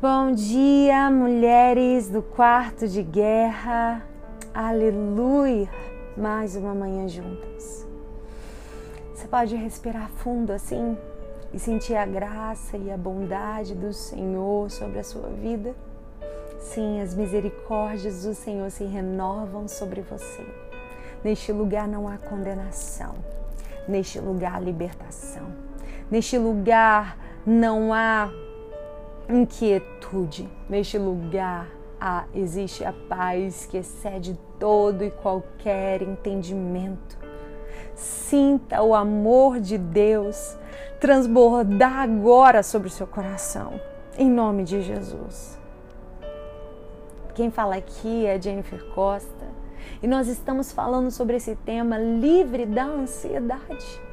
Bom dia, mulheres do quarto de guerra. Aleluia! Mais uma manhã juntas. Você pode respirar fundo assim e sentir a graça e a bondade do Senhor sobre a sua vida? Sim, as misericórdias do Senhor se renovam sobre você. Neste lugar não há condenação. Neste lugar há libertação. Neste lugar não há inquietude. Neste lugar há, existe a paz que excede todo e qualquer entendimento. Sinta o amor de Deus transbordar agora sobre o seu coração, em nome de Jesus. Quem fala aqui é Jennifer Costa e nós estamos falando sobre esse tema livre da ansiedade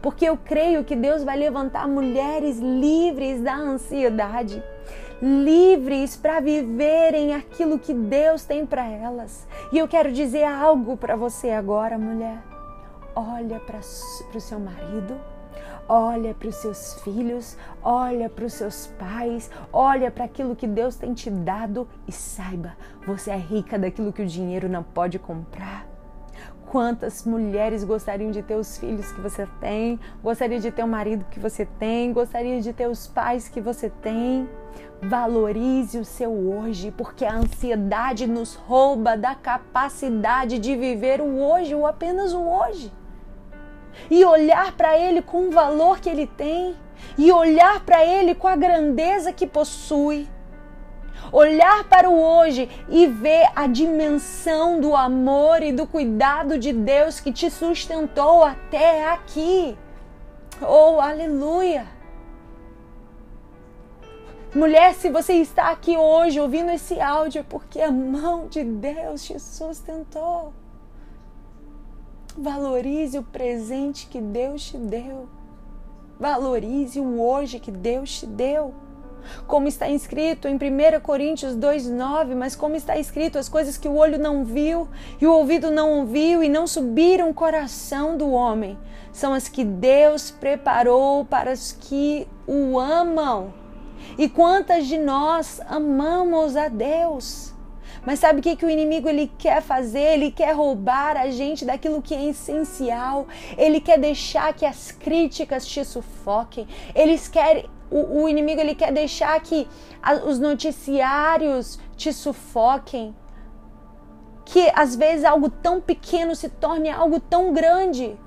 porque eu creio que Deus vai levantar mulheres livres da ansiedade, livres para viverem aquilo que Deus tem para elas. E eu quero dizer algo para você agora, mulher. Olha para o seu marido, olha para os seus filhos, olha para os seus pais, olha para aquilo que Deus tem te dado e saiba, você é rica daquilo que o dinheiro não pode comprar. Quantas mulheres gostariam de ter os filhos que você tem, gostaria de ter o marido que você tem, gostaria de ter os pais que você tem. Valorize o seu hoje, porque a ansiedade nos rouba da capacidade de viver o hoje, ou apenas o hoje. E olhar para ele com o valor que ele tem, e olhar para ele com a grandeza que possui olhar para o hoje e ver a dimensão do amor e do cuidado de Deus que te sustentou até aqui. Oh, aleluia! Mulher, se você está aqui hoje ouvindo esse áudio, é porque a mão de Deus te sustentou. Valorize o presente que Deus te deu. Valorize o hoje que Deus te deu como está escrito em 1 Coríntios 2,9, mas como está escrito, as coisas que o olho não viu e o ouvido não ouviu e não subiram o coração do homem, são as que Deus preparou para os que o amam. E quantas de nós amamos a Deus? Mas sabe o que, que o inimigo ele quer fazer? Ele quer roubar a gente daquilo que é essencial. Ele quer deixar que as críticas te sufoquem. Eles querem o, o inimigo ele quer deixar que a, os noticiários te sufoquem. Que às vezes algo tão pequeno se torne algo tão grande.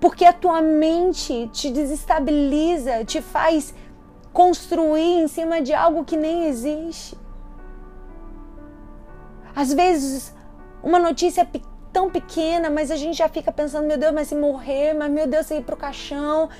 Porque a tua mente te desestabiliza, te faz construir em cima de algo que nem existe. Às vezes, uma notícia tão pequena, mas a gente já fica pensando: meu Deus, mas se morrer, mas meu Deus, se ir para o caixão,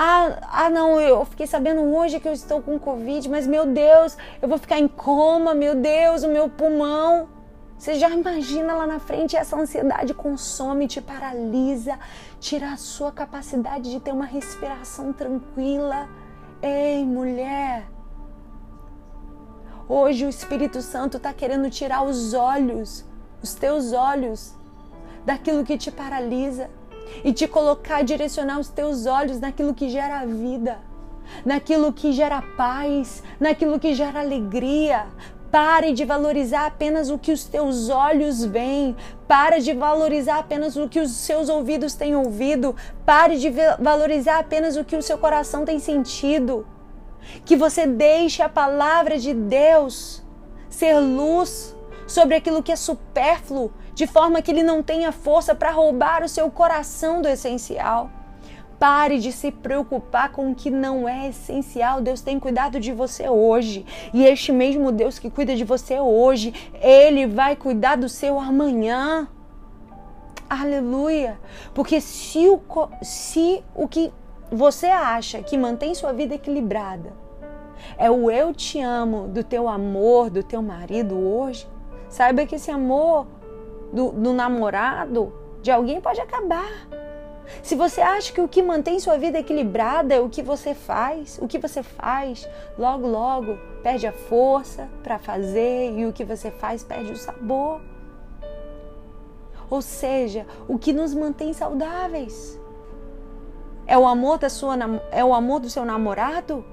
ah, ah, não, eu fiquei sabendo hoje que eu estou com Covid, mas meu Deus, eu vou ficar em coma, meu Deus, o meu pulmão. Você já imagina lá na frente essa ansiedade consome, te paralisa, tira a sua capacidade de ter uma respiração tranquila. Ei, mulher, hoje o Espírito Santo está querendo tirar os olhos, os teus olhos, daquilo que te paralisa e te colocar, direcionar os teus olhos naquilo que gera vida, naquilo que gera paz, naquilo que gera alegria. Pare de valorizar apenas o que os teus olhos veem. Pare de valorizar apenas o que os seus ouvidos têm ouvido. Pare de valorizar apenas o que o seu coração tem sentido. Que você deixe a palavra de Deus ser luz sobre aquilo que é supérfluo de forma que ele não tenha força para roubar o seu coração do essencial. Pare de se preocupar com o que não é essencial. Deus tem cuidado de você hoje. E este mesmo Deus que cuida de você hoje, ele vai cuidar do seu amanhã. Aleluia! Porque se o, se o que você acha que mantém sua vida equilibrada é o eu te amo do teu amor, do teu marido hoje, saiba que esse amor do, do namorado, de alguém, pode acabar. Se você acha que o que mantém sua vida equilibrada é o que você faz, o que você faz, logo, logo perde a força para fazer e o que você faz perde o sabor. Ou seja, o que nos mantém saudáveis é o amor da sua é o amor do seu namorado?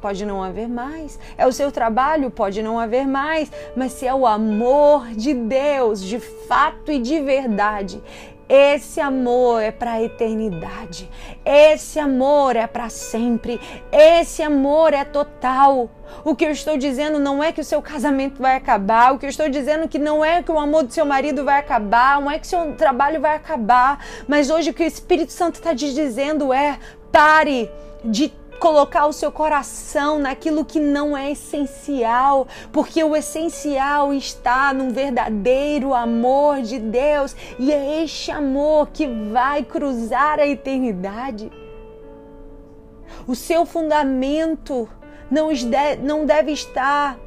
Pode não haver mais. É o seu trabalho, pode não haver mais. Mas se é o amor de Deus, de fato e de verdade, esse amor é para a eternidade. Esse amor é para sempre. Esse amor é total. O que eu estou dizendo não é que o seu casamento vai acabar. O que eu estou dizendo que não é que o amor do seu marido vai acabar. Não é que o seu trabalho vai acabar. Mas hoje o que o Espírito Santo está te dizendo é: pare de colocar o seu coração naquilo que não é essencial, porque o essencial está no verdadeiro amor de Deus e é este amor que vai cruzar a eternidade. O seu fundamento não deve estar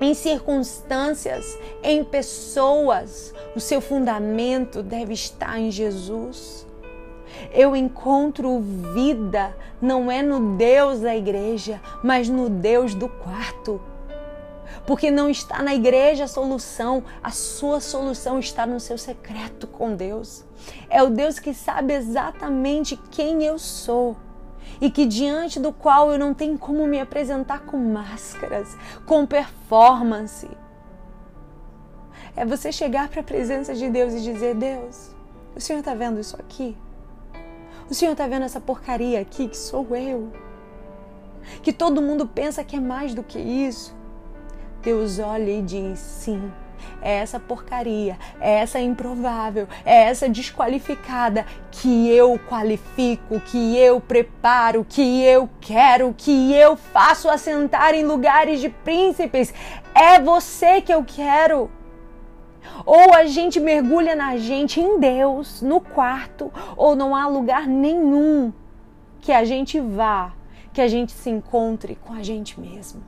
em circunstâncias, em pessoas. O seu fundamento deve estar em Jesus. Eu encontro vida não é no Deus da igreja, mas no Deus do quarto. Porque não está na igreja a solução, a sua solução está no seu secreto com Deus. É o Deus que sabe exatamente quem eu sou e que diante do qual eu não tenho como me apresentar com máscaras, com performance. É você chegar para a presença de Deus e dizer: Deus, o Senhor está vendo isso aqui? O Senhor está vendo essa porcaria aqui que sou eu? Que todo mundo pensa que é mais do que isso? Deus olha e diz: sim, é essa porcaria, é essa improvável, é essa desqualificada que eu qualifico, que eu preparo, que eu quero, que eu faço assentar em lugares de príncipes. É você que eu quero. Ou a gente mergulha na gente em Deus, no quarto, ou não há lugar nenhum que a gente vá, que a gente se encontre com a gente mesmo.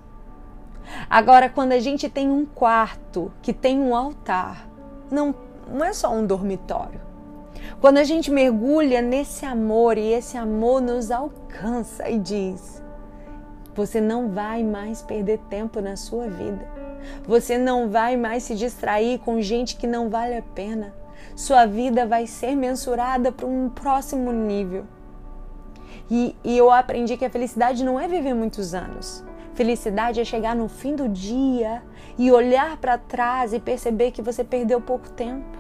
Agora, quando a gente tem um quarto que tem um altar, não, não é só um dormitório. Quando a gente mergulha nesse amor e esse amor nos alcança e diz: você não vai mais perder tempo na sua vida você não vai mais se distrair com gente que não vale a pena. Sua vida vai ser mensurada para um próximo nível. E, e eu aprendi que a felicidade não é viver muitos anos. Felicidade é chegar no fim do dia e olhar para trás e perceber que você perdeu pouco tempo.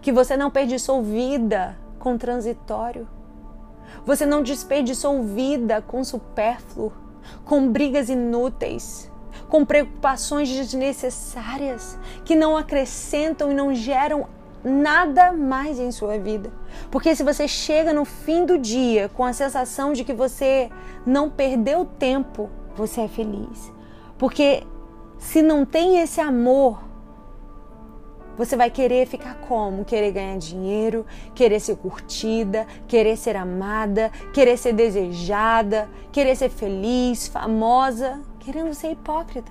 Que você não desperdiçou vida com transitório. Você não desperdiçou vida com supérfluo, com brigas inúteis com preocupações desnecessárias que não acrescentam e não geram nada mais em sua vida. Porque se você chega no fim do dia com a sensação de que você não perdeu tempo, você é feliz. Porque se não tem esse amor, você vai querer ficar como? Querer ganhar dinheiro, querer ser curtida, querer ser amada, querer ser desejada, querer ser feliz, famosa querendo ser hipócrita.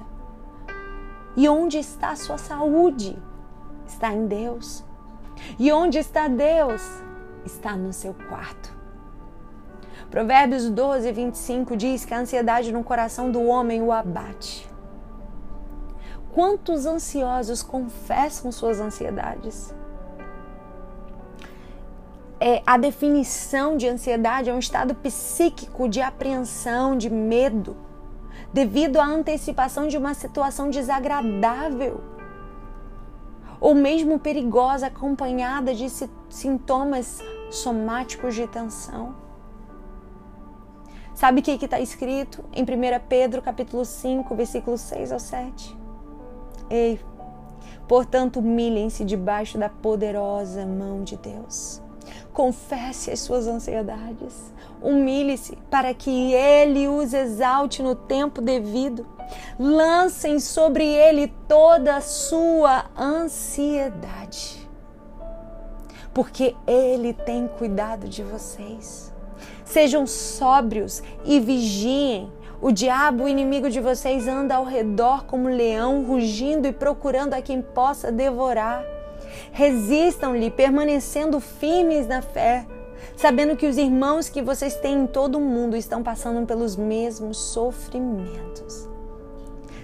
E onde está a sua saúde? Está em Deus. E onde está Deus? Está no seu quarto. Provérbios 12, 25 diz que a ansiedade no coração do homem o abate. Quantos ansiosos confessam suas ansiedades? É, a definição de ansiedade é um estado psíquico de apreensão, de medo, devido à antecipação de uma situação desagradável ou mesmo perigosa, acompanhada de sintomas somáticos de tensão. Sabe o que está escrito em 1 Pedro capítulo 5, versículos 6 ao 7? Ei, portanto, humilhem-se debaixo da poderosa mão de Deus. Confesse as suas ansiedades humilhe-se para que ele os exalte no tempo devido. Lancem sobre ele toda a sua ansiedade, porque ele tem cuidado de vocês. Sejam sóbrios e vigiem. O diabo, o inimigo de vocês, anda ao redor como leão, rugindo e procurando a quem possa devorar. Resistam-lhe, permanecendo firmes na fé sabendo que os irmãos que vocês têm em todo o mundo estão passando pelos mesmos sofrimentos.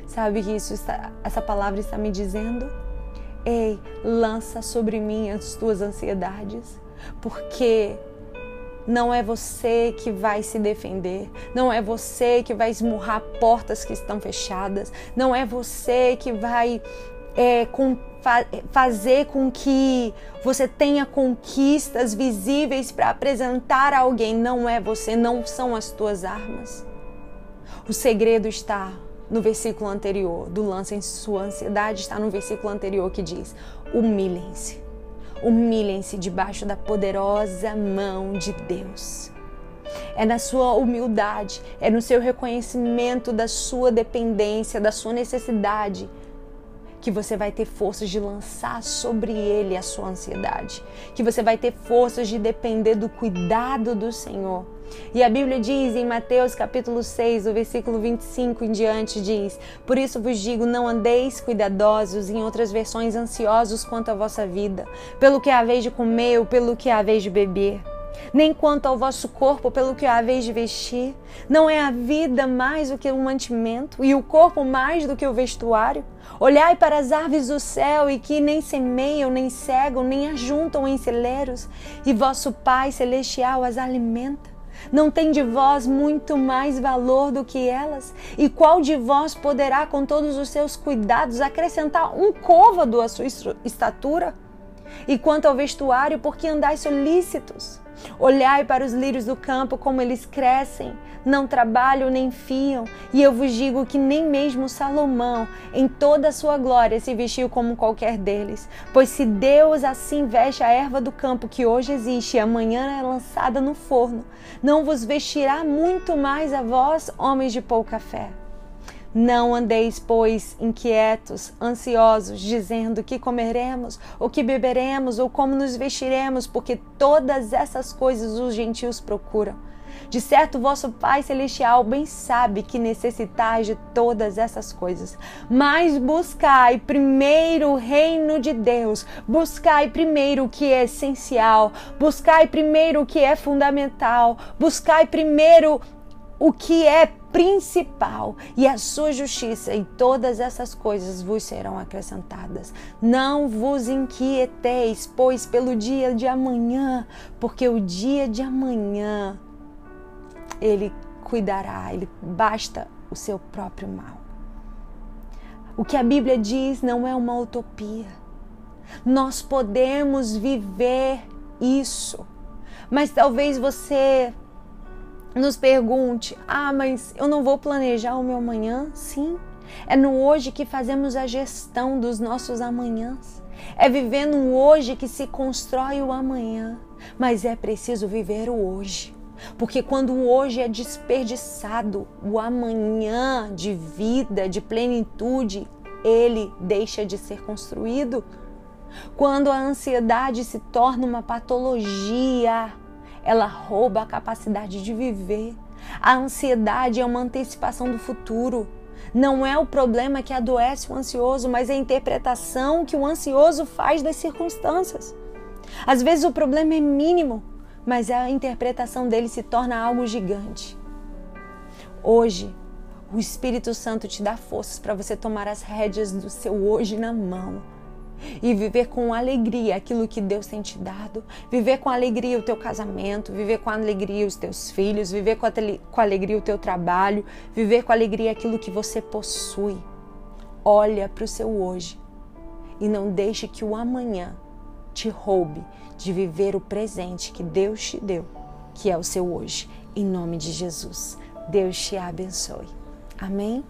Sabe que isso está, essa palavra está me dizendo? Ei, lança sobre mim as tuas ansiedades, porque Não é você que vai se defender, não é você que vai esmurrar portas que estão fechadas, não é você que vai é, com, fa fazer com que você tenha conquistas visíveis para apresentar a alguém. Não é você, não são as tuas armas. O segredo está no versículo anterior, do lance em sua ansiedade, está no versículo anterior que diz: humilhem-se. Humilhem-se debaixo da poderosa mão de Deus. É na sua humildade, é no seu reconhecimento da sua dependência, da sua necessidade, que você vai ter forças de lançar sobre ele a sua ansiedade, que você vai ter forças de depender do cuidado do Senhor. E a Bíblia diz em Mateus capítulo 6, o versículo 25 em diante diz: Por isso vos digo, não andeis cuidadosos, em outras versões ansiosos quanto à vossa vida, pelo que haveis de comer ou pelo que haveis de beber nem quanto ao vosso corpo pelo que haveis de vestir. Não é a vida mais do que um mantimento, e o corpo mais do que o vestuário? Olhai para as aves do céu, e que nem semeiam, nem cegam, nem ajuntam em celeiros, e vosso Pai celestial as alimenta. Não tem de vós muito mais valor do que elas? E qual de vós poderá, com todos os seus cuidados, acrescentar um côvado à sua estatura? E quanto ao vestuário, por que andais solícitos? Olhai para os lírios do campo, como eles crescem, não trabalham nem fiam, e eu vos digo que nem mesmo Salomão, em toda a sua glória, se vestiu como qualquer deles. Pois se Deus assim veste a erva do campo que hoje existe e amanhã é lançada no forno, não vos vestirá muito mais a vós, homens de pouca fé. Não andeis, pois, inquietos, ansiosos, dizendo que comeremos, ou que beberemos, ou como nos vestiremos, porque todas essas coisas os gentios procuram. De certo, vosso Pai Celestial bem sabe que necessitais de todas essas coisas. Mas buscai primeiro o reino de Deus, buscai primeiro o que é essencial, buscai primeiro o que é fundamental, buscai primeiro o que é principal e a sua justiça, e todas essas coisas vos serão acrescentadas. Não vos inquieteis, pois, pelo dia de amanhã, porque o dia de amanhã ele cuidará, ele basta o seu próprio mal. O que a Bíblia diz não é uma utopia. Nós podemos viver isso. Mas talvez você nos pergunte: ah, mas eu não vou planejar o meu amanhã? Sim, é no hoje que fazemos a gestão dos nossos amanhãs. É vivendo o hoje que se constrói o amanhã. Mas é preciso viver o hoje. Porque quando o hoje é desperdiçado, o amanhã de vida, de plenitude, ele deixa de ser construído. Quando a ansiedade se torna uma patologia, ela rouba a capacidade de viver. A ansiedade é uma antecipação do futuro. Não é o problema que adoece o ansioso, mas é a interpretação que o ansioso faz das circunstâncias. Às vezes o problema é mínimo, mas a interpretação dele se torna algo gigante. Hoje, o Espírito Santo te dá forças para você tomar as rédeas do seu hoje na mão e viver com alegria aquilo que Deus tem te dado, viver com alegria o teu casamento, viver com alegria os teus filhos, viver com, com alegria o teu trabalho, viver com alegria aquilo que você possui. Olha para o seu hoje e não deixe que o amanhã te roube de viver o presente que Deus te deu, que é o seu hoje. Em nome de Jesus. Deus te abençoe. Amém?